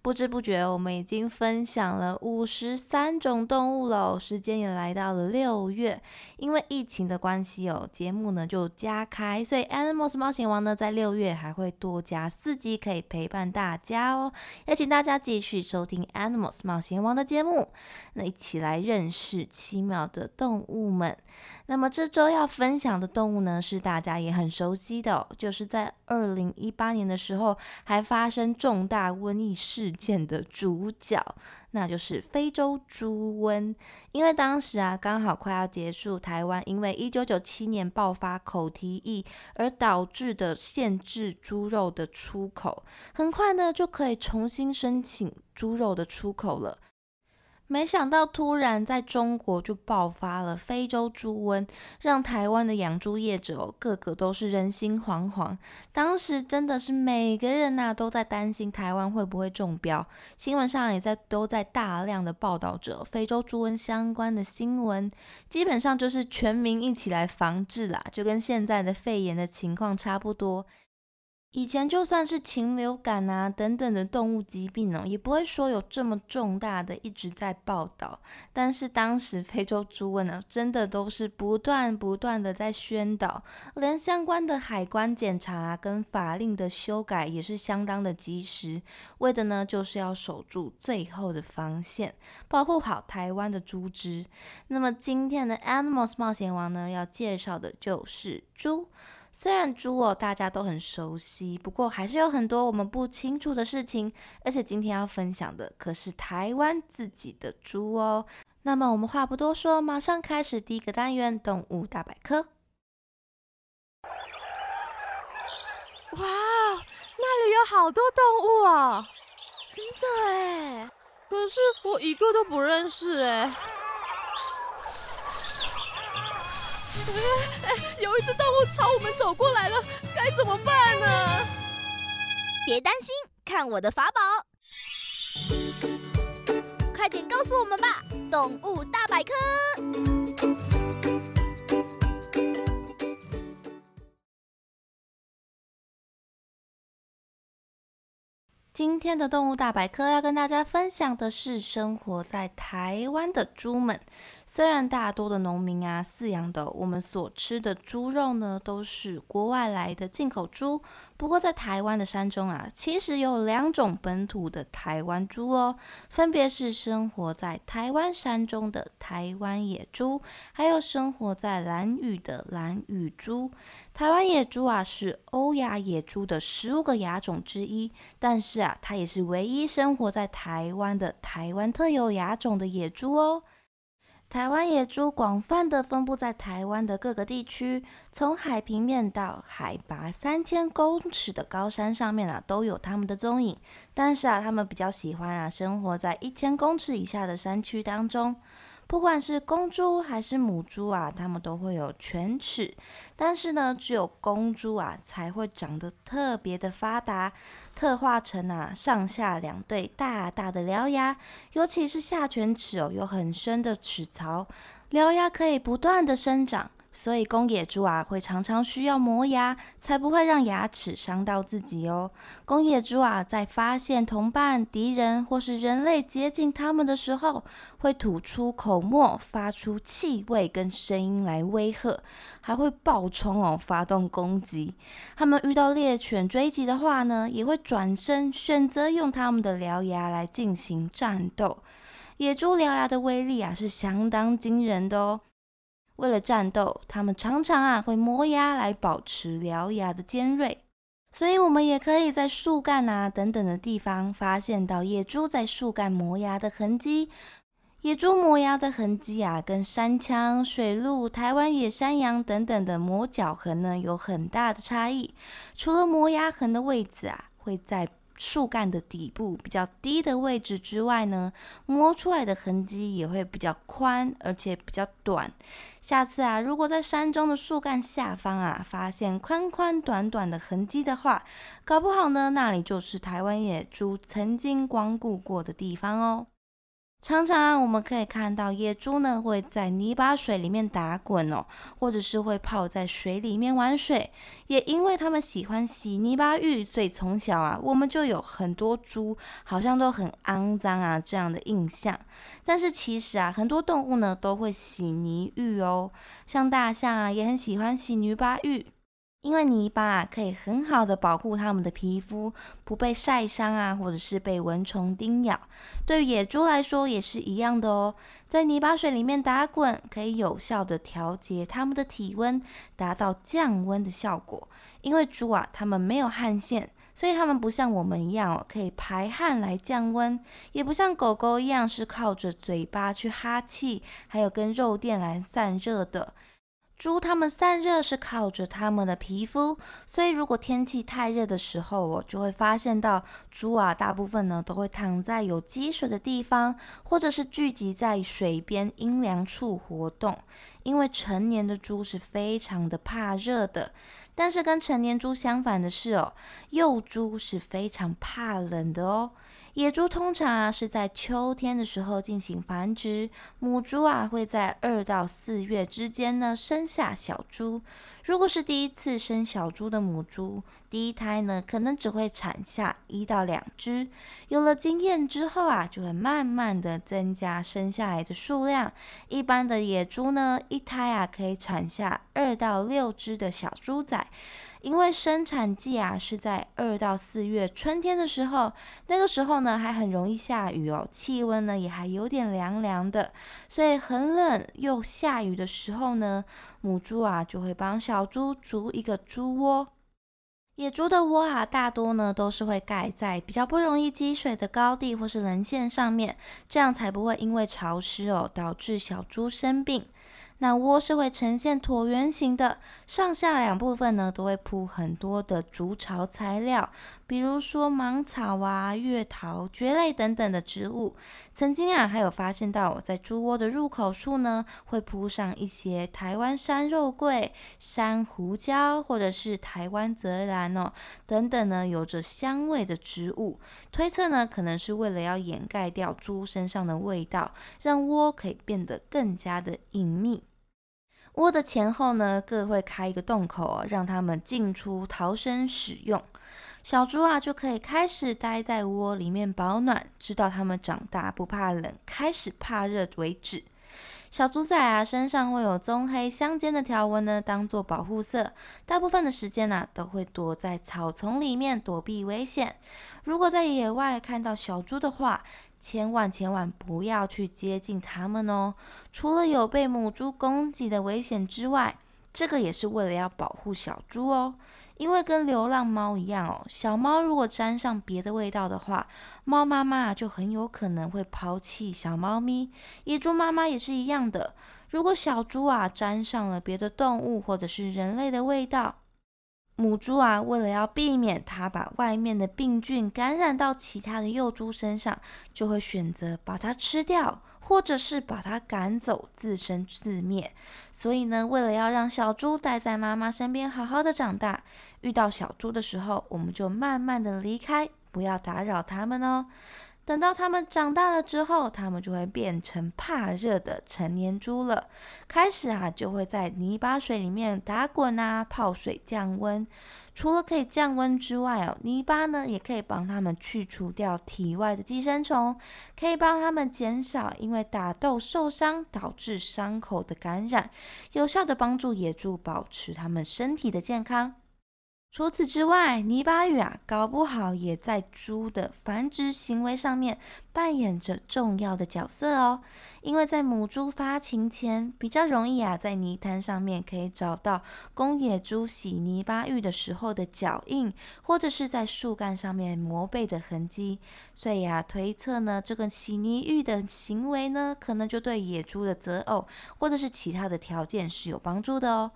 不知不觉，我们已经分享了五十三种动物了。时间也来到了六月，因为疫情的关系哦，节目呢就加开，所以 Animals 冒险王呢在六月还会多加四集可以陪伴大家哦。也请大家继续收听 Animals 冒险王的节目，那一起来认识奇妙的动物们。那么这周要分享的动物呢，是大家也很熟悉的，就是在二零一八年的时候还发生重大瘟疫事件的主角，那就是非洲猪瘟。因为当时啊，刚好快要结束台湾因为一九九七年爆发口蹄疫而导致的限制猪肉的出口，很快呢就可以重新申请猪肉的出口了。没想到，突然在中国就爆发了非洲猪瘟，让台湾的养猪业者个个都是人心惶惶。当时真的是每个人呐都在担心台湾会不会中标，新闻上也在都在大量的报道着非洲猪瘟相关的新闻，基本上就是全民一起来防治啦，就跟现在的肺炎的情况差不多。以前就算是禽流感啊等等的动物疾病呢，也不会说有这么重大的一直在报道。但是当时 非洲猪瘟呢，真的都是不断不断的在宣导，连相关的海关检查跟法令的修改也是相当的及时，为的呢就是要守住最后的防线，保护好台湾的猪只。那么今天的 Animals 冒险王呢，要介绍的就是猪。虽然猪哦大家都很熟悉，不过还是有很多我们不清楚的事情。而且今天要分享的可是台湾自己的猪哦。那么我们话不多说，马上开始第一个单元——动物大百科。哇，那里有好多动物哦！真的哎，可是我一个都不认识哎。哎，有一只动物朝我们走过来了，该怎么办呢？别担心，看我的法宝！快点告诉我们吧，动物大百科。今天的动物大百科要跟大家分享的是生活在台湾的猪们。虽然大多的农民啊饲养的我们所吃的猪肉呢都是国外来的进口猪，不过在台湾的山中啊，其实有两种本土的台湾猪哦，分别是生活在台湾山中的台湾野猪，还有生活在蓝屿的蓝屿猪。台湾野猪啊是欧亚野猪的十五个亚种之一，但是啊，它也是唯一生活在台湾的台湾特有亚种的野猪哦。台湾野猪广泛的分布在台湾的各个地区，从海平面到海拔三千公尺的高山上面啊，都有它们的踪影。但是啊，它们比较喜欢啊，生活在一千公尺以下的山区当中。不管是公猪还是母猪啊，它们都会有犬齿，但是呢，只有公猪啊才会长得特别的发达，特化成啊上下两对大大的獠牙，尤其是下犬齿哦，有很深的齿槽，獠牙可以不断的生长。所以公野猪啊，会常常需要磨牙，才不会让牙齿伤到自己哦。公野猪啊，在发现同伴、敌人或是人类接近它们的时候，会吐出口沫，发出气味跟声音来威吓，还会爆冲哦，发动攻击。它们遇到猎犬追击的话呢，也会转身，选择用它们的獠牙来进行战斗。野猪獠牙的威力啊，是相当惊人的哦。为了战斗，它们常常啊会磨牙来保持獠牙的尖锐。所以，我们也可以在树干啊等等的地方发现到野猪在树干磨牙的痕迹。野猪磨牙的痕迹啊，跟山羌、水鹿、台湾野山羊等等的磨脚痕呢有很大的差异。除了磨牙痕的位置啊会在树干的底部比较低的位置之外呢，摸出来的痕迹也会比较宽，而且比较短。下次啊，如果在山中的树干下方啊，发现宽宽短短的痕迹的话，搞不好呢，那里就是台湾野猪曾经光顾过的地方哦。常常我们可以看到野猪呢会在泥巴水里面打滚哦，或者是会泡在水里面玩水。也因为他们喜欢洗泥巴浴，所以从小啊，我们就有很多猪好像都很肮脏啊这样的印象。但是其实啊，很多动物呢都会洗泥浴哦，像大象啊也很喜欢洗泥巴浴。因为泥巴啊，可以很好的保护它们的皮肤不被晒伤啊，或者是被蚊虫叮咬。对于野猪来说也是一样的哦，在泥巴水里面打滚，可以有效的调节它们的体温，达到降温的效果。因为猪啊，它们没有汗腺，所以它们不像我们一样哦，可以排汗来降温，也不像狗狗一样是靠着嘴巴去哈气，还有跟肉垫来散热的。猪它们散热是靠着它们的皮肤，所以如果天气太热的时候，我就会发现到猪啊，大部分呢都会躺在有积水的地方，或者是聚集在水边阴凉处活动。因为成年的猪是非常的怕热的，但是跟成年猪相反的是哦，幼猪是非常怕冷的哦。野猪通常啊是在秋天的时候进行繁殖，母猪啊会在二到四月之间呢生下小猪。如果是第一次生小猪的母猪，第一胎呢可能只会产下一到两只。有了经验之后啊，就会慢慢的增加生下来的数量。一般的野猪呢，一胎啊可以产下二到六只的小猪仔。因为生产季啊是在二到四月春天的时候，那个时候呢还很容易下雨哦，气温呢也还有点凉凉的，所以很冷又下雨的时候呢，母猪啊就会帮小猪筑一个猪窝。野猪的窝啊，大多呢都是会盖在比较不容易积水的高地或是棱线上面，这样才不会因为潮湿哦导致小猪生病。那窝是会呈现椭圆形的，上下两部分呢都会铺很多的竹巢材料，比如说芒草啊、月桃、蕨类等等的植物。曾经啊，还有发现到在猪窝的入口处呢，会铺上一些台湾山肉桂、山胡椒或者是台湾泽兰哦等等呢，有着香味的植物。推测呢，可能是为了要掩盖掉猪身上的味道，让窝可以变得更加的隐秘。窝的前后呢，各会开一个洞口，让它们进出逃生使用。小猪啊，就可以开始待在窝里面保暖，直到它们长大不怕冷，开始怕热为止。小猪仔啊，身上会有棕黑相间的条纹呢，当做保护色。大部分的时间呢，都会躲在草丛里面躲避危险。如果在野外看到小猪的话，千万千万不要去接近它们哦！除了有被母猪攻击的危险之外，这个也是为了要保护小猪哦。因为跟流浪猫一样哦，小猫如果沾上别的味道的话，猫妈妈就很有可能会抛弃小猫咪。野猪妈妈也是一样的，如果小猪啊沾上了别的动物或者是人类的味道。母猪啊，为了要避免它把外面的病菌感染到其他的幼猪身上，就会选择把它吃掉，或者是把它赶走，自生自灭。所以呢，为了要让小猪待在妈妈身边，好好的长大，遇到小猪的时候，我们就慢慢的离开，不要打扰它们哦。等到它们长大了之后，它们就会变成怕热的成年猪了。开始啊，就会在泥巴水里面打滚啊，泡水降温。除了可以降温之外哦，泥巴呢也可以帮它们去除掉体外的寄生虫，可以帮它们减少因为打斗受伤导致伤口的感染，有效的帮助野猪保持它们身体的健康。除此之外，泥巴雨啊，搞不好也在猪的繁殖行为上面扮演着重要的角色哦。因为在母猪发情前，比较容易啊，在泥滩上面可以找到公野猪洗泥巴浴的时候的脚印，或者是在树干上面磨背的痕迹。所以啊，推测呢，这个洗泥浴的行为呢，可能就对野猪的择偶或者是其他的条件是有帮助的哦。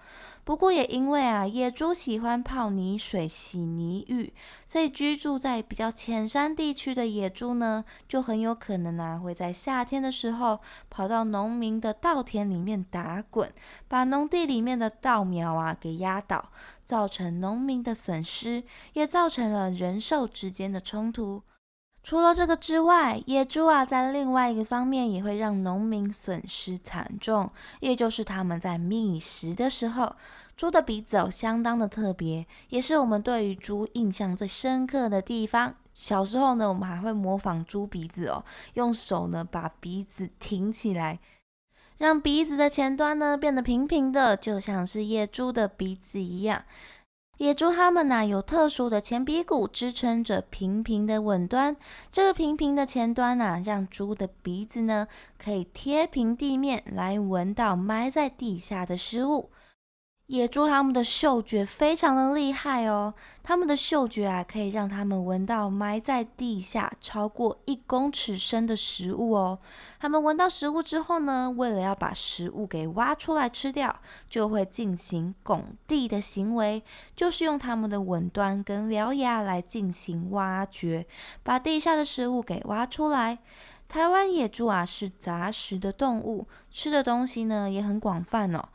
不过也因为啊，野猪喜欢泡泥水、洗泥浴，所以居住在比较浅山地区的野猪呢，就很很有可能啊，会在夏天的时候跑到农民的稻田里面打滚，把农地里面的稻苗啊给压倒，造成农民的损失，也造成了人兽之间的冲突。除了这个之外，野猪啊，在另外一个方面也会让农民损失惨重，也就是他们在觅食的时候，猪的鼻子哦相当的特别，也是我们对于猪印象最深刻的地方。小时候呢，我们还会模仿猪鼻子哦，用手呢把鼻子挺起来，让鼻子的前端呢变得平平的，就像是野猪的鼻子一样。野猪它们呢有特殊的前鼻骨支撑着平平的吻端，这个平平的前端呢，让猪的鼻子呢可以贴平地面来闻到埋在地下的食物。野猪它们的嗅觉非常的厉害哦，它们的嗅觉啊，可以让它们闻到埋在地下超过一公尺深的食物哦。它们闻到食物之后呢，为了要把食物给挖出来吃掉，就会进行拱地的行为，就是用它们的吻端跟獠牙来进行挖掘，把地下的食物给挖出来。台湾野猪啊是杂食的动物，吃的东西呢也很广泛哦。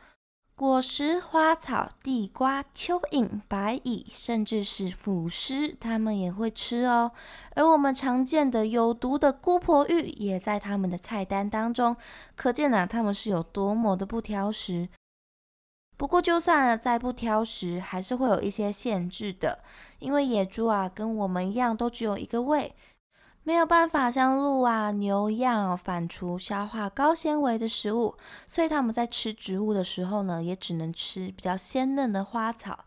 果实、花草、地瓜、蚯蚓、白蚁，甚至是腐尸，它们也会吃哦。而我们常见的有毒的姑婆芋，也在他们的菜单当中。可见啊，他们是有多么的不挑食。不过，就算再不挑食，还是会有一些限制的，因为野猪啊，跟我们一样，都只有一个胃。没有办法像鹿啊、牛一样反刍消化高纤维的食物，所以它们在吃植物的时候呢，也只能吃比较鲜嫩的花草。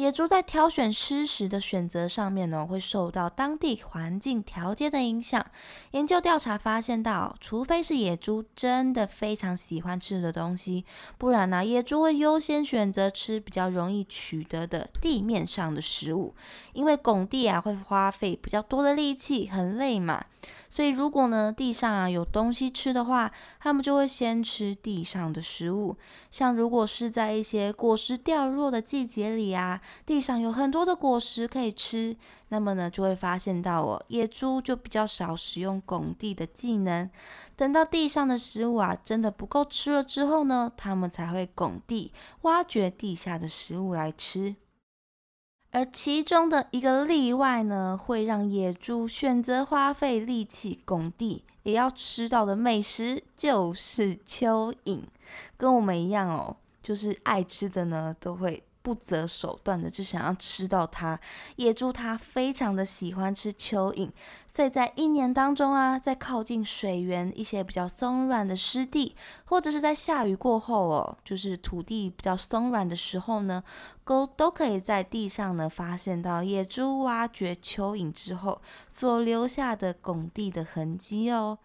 野猪在挑选吃食的选择上面呢，会受到当地环境条件的影响。研究调查发现到，除非是野猪真的非常喜欢吃的东西，不然呢，野猪会优先选择吃比较容易取得的地面上的食物，因为拱地啊会花费比较多的力气，很累嘛。所以，如果呢地上啊有东西吃的话，它们就会先吃地上的食物。像如果是在一些果实掉落的季节里啊，地上有很多的果实可以吃，那么呢就会发现到哦，野猪就比较少使用拱地的技能。等到地上的食物啊真的不够吃了之后呢，它们才会拱地挖掘地下的食物来吃。而其中的一个例外呢，会让野猪选择花费力气拱地也要吃到的美食，就是蚯蚓。跟我们一样哦，就是爱吃的呢，都会。不择手段的就想要吃到它，野猪它非常的喜欢吃蚯蚓，所以在一年当中啊，在靠近水源一些比较松软的湿地，或者是在下雨过后哦，就是土地比较松软的时候呢，都都可以在地上呢发现到野猪挖掘蚯蚓之后所留下的拱地的痕迹哦。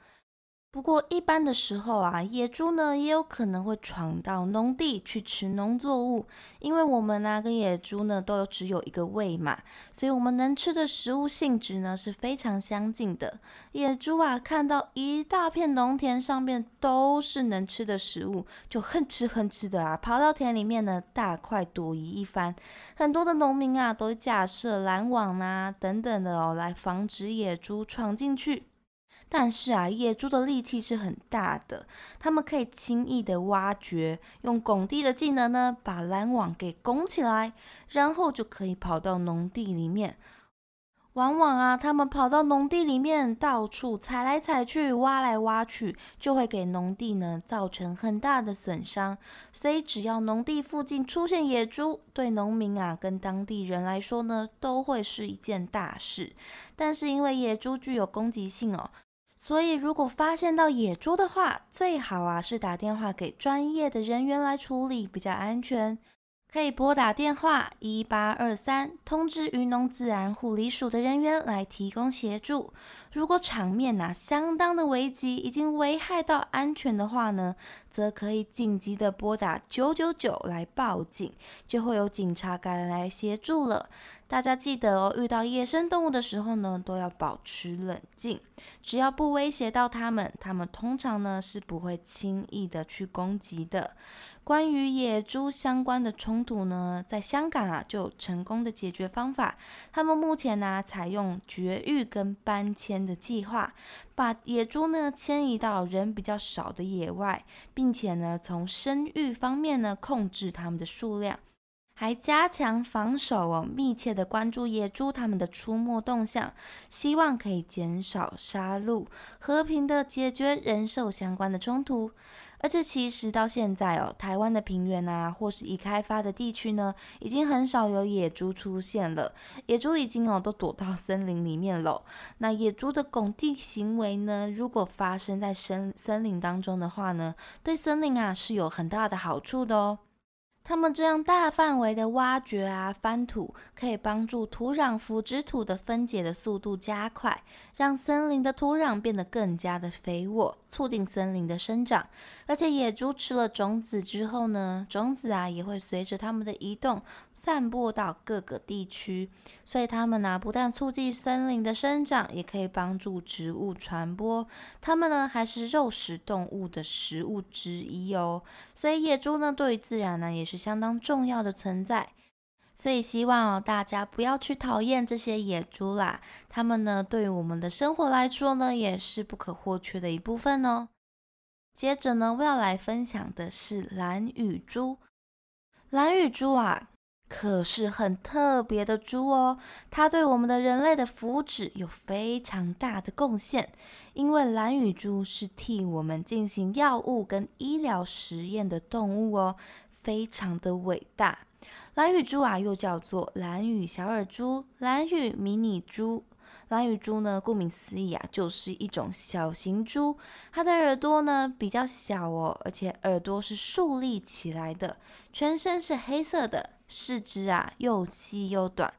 不过一般的时候啊，野猪呢也有可能会闯到农地去吃农作物，因为我们呢跟野猪呢都只有一个胃嘛，所以我们能吃的食物性质呢是非常相近的。野猪啊看到一大片农田上面都是能吃的食物，就哼哧哼哧的啊跑到田里面呢大快朵颐一番。很多的农民啊都架设拦网啊等等的哦，来防止野猪闯进去。但是啊，野猪的力气是很大的，它们可以轻易的挖掘，用拱地的技能呢，把拦网给拱起来，然后就可以跑到农地里面。往往啊，它们跑到农地里面，到处踩来踩去，挖来挖去，就会给农地呢造成很大的损伤。所以，只要农地附近出现野猪，对农民啊跟当地人来说呢，都会是一件大事。但是，因为野猪具有攻击性哦。所以，如果发现到野猪的话，最好啊是打电话给专业的人员来处理，比较安全。可以拨打电话一八二三，通知渔农自然护理署的人员来提供协助。如果场面呐相当的危急，已经危害到安全的话呢，则可以紧急的拨打九九九来报警，就会有警察赶来协助了。大家记得哦，遇到野生动物的时候呢，都要保持冷静。只要不威胁到它们，它们通常呢是不会轻易的去攻击的。关于野猪相关的冲突呢，在香港啊就有成功的解决方法。他们目前呢采用绝育跟搬迁的计划，把野猪呢迁移到人比较少的野外，并且呢从生育方面呢控制它们的数量。还加强防守哦，密切的关注野猪它们的出没动向，希望可以减少杀戮，和平的解决人兽相关的冲突。而且其实到现在哦，台湾的平原啊，或是已开发的地区呢，已经很少有野猪出现了。野猪已经哦都躲到森林里面了。那野猪的拱地行为呢，如果发生在森森林当中的话呢，对森林啊是有很大的好处的哦。他们这样大范围的挖掘啊、翻土，可以帮助土壤腐殖土的分解的速度加快，让森林的土壤变得更加的肥沃，促进森林的生长。而且野猪吃了种子之后呢，种子啊也会随着它们的移动散播到各个地区，所以它们呢不但促进森林的生长，也可以帮助植物传播。它们呢还是肉食动物的食物之一哦。所以野猪呢对于自然呢也是。相当重要的存在，所以希望大家不要去讨厌这些野猪啦，它们呢对于我们的生活来说呢也是不可或缺的一部分哦。接着呢我要来分享的是蓝雨猪，蓝雨猪啊可是很特别的猪哦，它对我们的人类的福祉有非常大的贡献，因为蓝羽猪是替我们进行药物跟医疗实验的动物哦。非常的伟大，蓝羽猪啊，又叫做蓝羽小耳猪、蓝羽迷你猪。蓝羽猪呢，顾名思义啊，就是一种小型猪。它的耳朵呢比较小哦，而且耳朵是竖立起来的，全身是黑色的，四肢啊又细又短。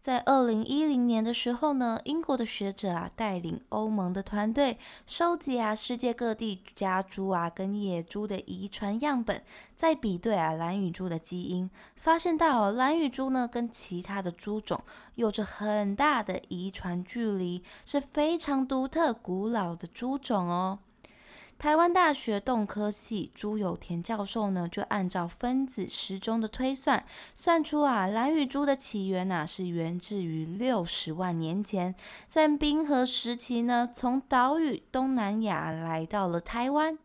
在二零一零年的时候呢，英国的学者啊带领欧盟的团队收集啊世界各地家猪啊跟野猪的遗传样本，再比对啊蓝羽猪的基因，发现到蓝羽猪呢跟其他的猪种有着很大的遗传距离，是非常独特古老的猪种哦。台湾大学动科系朱有田教授呢，就按照分子时钟的推算，算出啊蓝雨珠的起源呐是源自于六十万年前，在冰河时期呢，从岛屿东南亚来到了台湾，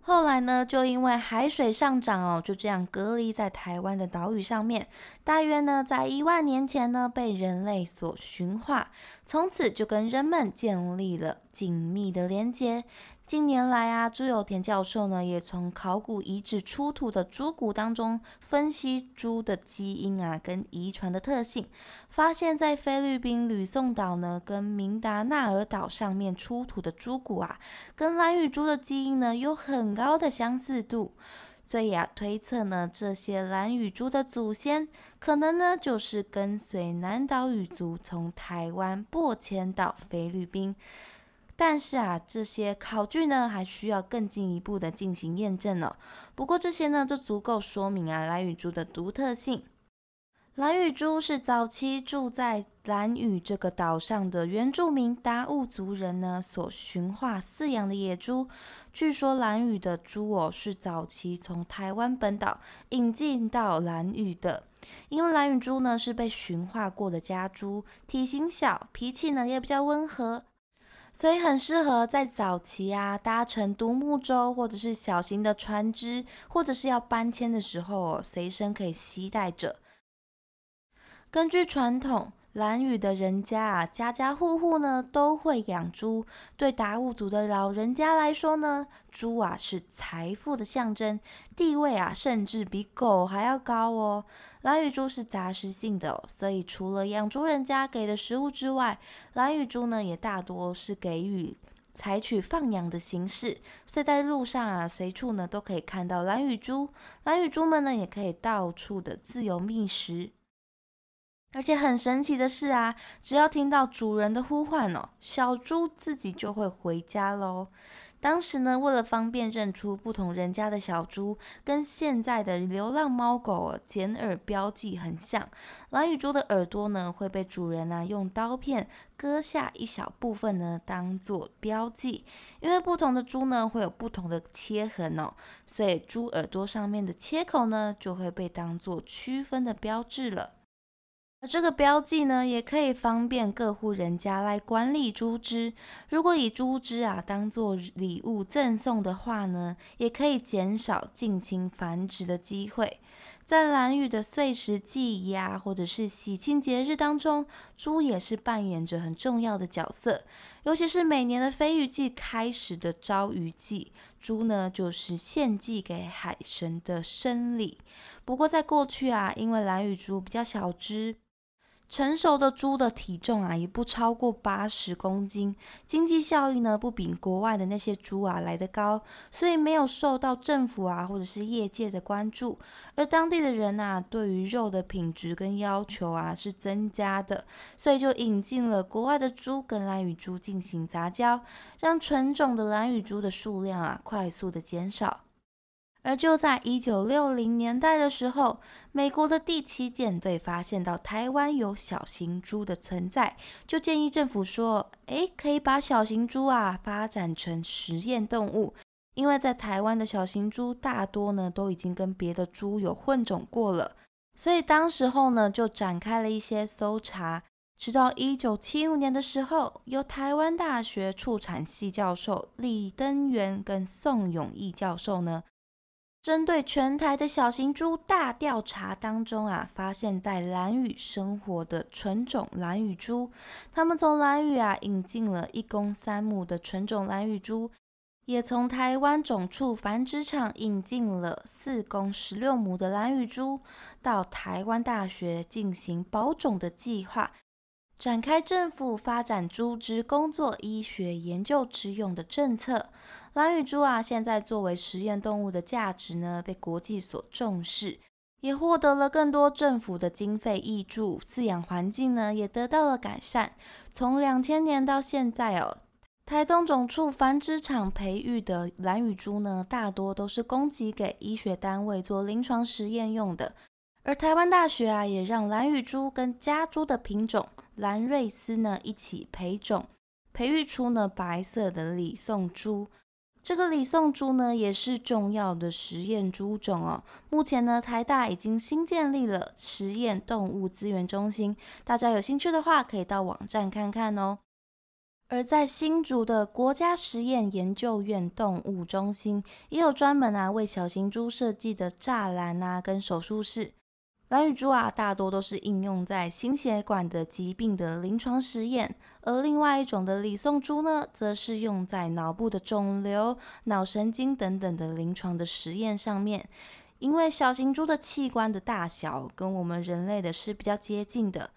后来呢就因为海水上涨哦，就这样隔离在台湾的岛屿上面，大约呢在一万年前呢被人类所驯化，从此就跟人们建立了紧密的连接。近年来啊，朱有田教授呢，也从考古遗址出土的猪骨当中分析猪的基因啊，跟遗传的特性，发现，在菲律宾吕宋岛呢，跟明达纳尔岛上面出土的猪骨啊，跟蓝羽猪的基因呢，有很高的相似度，所以啊，推测呢，这些蓝羽猪的祖先，可能呢，就是跟随南岛语族从台湾迫迁到菲律宾。但是啊，这些考据呢，还需要更进一步的进行验证呢。不过这些呢，就足够说明啊蓝羽猪的独特性。蓝羽猪是早期住在蓝屿这个岛上的原住民达悟族人呢所驯化饲养的野猪。据说蓝屿的猪哦是早期从台湾本岛引进到蓝屿的，因为蓝屿猪呢是被驯化过的家猪，体型小，脾气呢也比较温和。所以很适合在早期啊搭乘独木舟，或者是小型的船只，或者是要搬迁的时候，随身可以携带着。根据传统。蓝屿的人家啊，家家户户呢都会养猪。对达悟族的老人家来说呢，猪啊是财富的象征，地位啊甚至比狗还要高哦。蓝屿猪是杂食性的，所以除了养猪人家给的食物之外，蓝屿猪呢也大多是给予采取放养的形式，所以在路上啊，随处呢都可以看到蓝羽猪。蓝羽猪们呢，也可以到处的自由觅食。而且很神奇的是啊，只要听到主人的呼唤哦，小猪自己就会回家喽。当时呢，为了方便认出不同人家的小猪，跟现在的流浪猫狗剪耳标记很像。蓝羽猪的耳朵呢，会被主人呢用刀片割下一小部分呢，当做标记。因为不同的猪呢，会有不同的切痕哦，所以猪耳朵上面的切口呢，就会被当做区分的标志了。而这个标记呢，也可以方便各户人家来管理猪只。如果以猪只啊当做礼物赠送的话呢，也可以减少近亲繁殖的机会。在蓝雨的岁时祭仪啊，或者是喜庆节日当中，猪也是扮演着很重要的角色。尤其是每年的飞鱼季开始的招鱼季，猪呢就是献祭给海神的生礼。不过在过去啊，因为蓝羽猪比较小只。成熟的猪的体重啊，也不超过八十公斤，经济效益呢不比国外的那些猪啊来得高，所以没有受到政府啊或者是业界的关注。而当地的人啊，对于肉的品质跟要求啊是增加的，所以就引进了国外的猪跟蓝羽猪进行杂交，让纯种的蓝羽猪的数量啊快速的减少。而就在一九六零年代的时候，美国的第七舰队发现到台湾有小型猪的存在，就建议政府说：“诶，可以把小型猪啊发展成实验动物，因为在台湾的小型猪大多呢都已经跟别的猪有混种过了。”所以当时候呢就展开了一些搜查，直到一九七五年的时候，由台湾大学畜产系教授李登元跟宋永义教授呢。针对全台的小型猪大调查当中啊，发现在蓝屿生活的纯种蓝屿猪，他们从蓝屿啊引进了一公三母的纯种蓝屿猪，也从台湾种畜繁殖场引进了四公十六母的蓝屿猪，到台湾大学进行保种的计划。展开政府发展猪只工作医学研究之用的政策，蓝羽猪啊，现在作为实验动物的价值呢，被国际所重视，也获得了更多政府的经费益助，饲养环境呢也得到了改善。从两千年到现在哦，台东种畜繁殖场培育的蓝羽猪呢，大多都是供给给医学单位做临床实验用的。而台湾大学啊，也让蓝羽猪跟家猪的品种。蓝瑞斯呢一起培种，培育出呢白色的李宋猪。这个李宋猪呢也是重要的实验猪种哦。目前呢台大已经新建立了实验动物资源中心，大家有兴趣的话可以到网站看看哦。而在新竹的国家实验研究院动物中心，也有专门啊为小型猪设计的栅栏啊跟手术室。蓝羽猪啊，大多都是应用在心血管的疾病的临床实验，而另外一种的李宋猪呢，则是用在脑部的肿瘤、脑神经等等的临床的实验上面。因为小型猪的器官的大小跟我们人类的是比较接近的。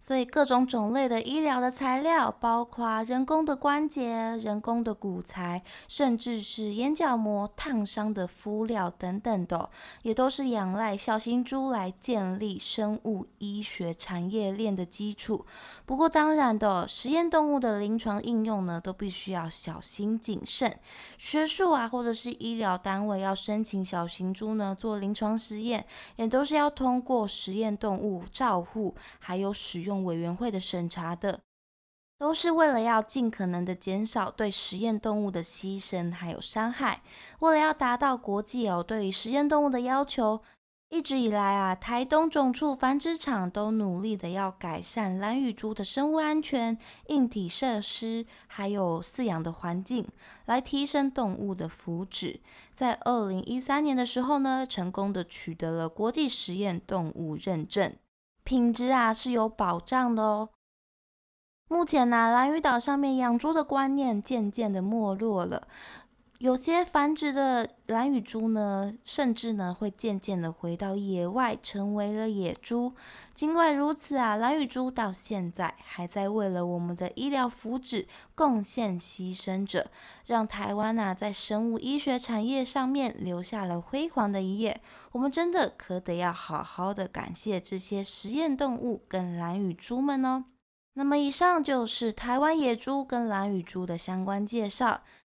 所以各种种类的医疗的材料，包括人工的关节、人工的骨材，甚至是眼角膜烫伤的敷料等等的，也都是仰赖小型猪来建立生物医学产业链的基础。不过，当然的，实验动物的临床应用呢，都必须要小心谨慎。学术啊，或者是医疗单位要申请小型猪呢做临床实验，也都是要通过实验动物照护，还有使用用委员会的审查的，都是为了要尽可能的减少对实验动物的牺牲还有伤害，为了要达到国际哦对于实验动物的要求。一直以来啊，台东种畜繁殖场都努力的要改善蓝羽猪的生物安全、硬体设施，还有饲养的环境，来提升动物的福祉。在二零一三年的时候呢，成功的取得了国际实验动物认证，品质啊是有保障的哦。目前呢，蓝屿岛上面养猪的观念渐渐的没落了。有些繁殖的蓝雨猪呢，甚至呢会渐渐的回到野外，成为了野猪。尽管如此啊，蓝羽猪到现在还在为了我们的医疗福祉贡献牺牲着，让台湾呐在生物医学产业上面留下了辉煌的一页。我们真的可得要好好的感谢这些实验动物跟蓝羽猪们哦。那么以上就是台湾野猪跟蓝羽猪的相关介绍。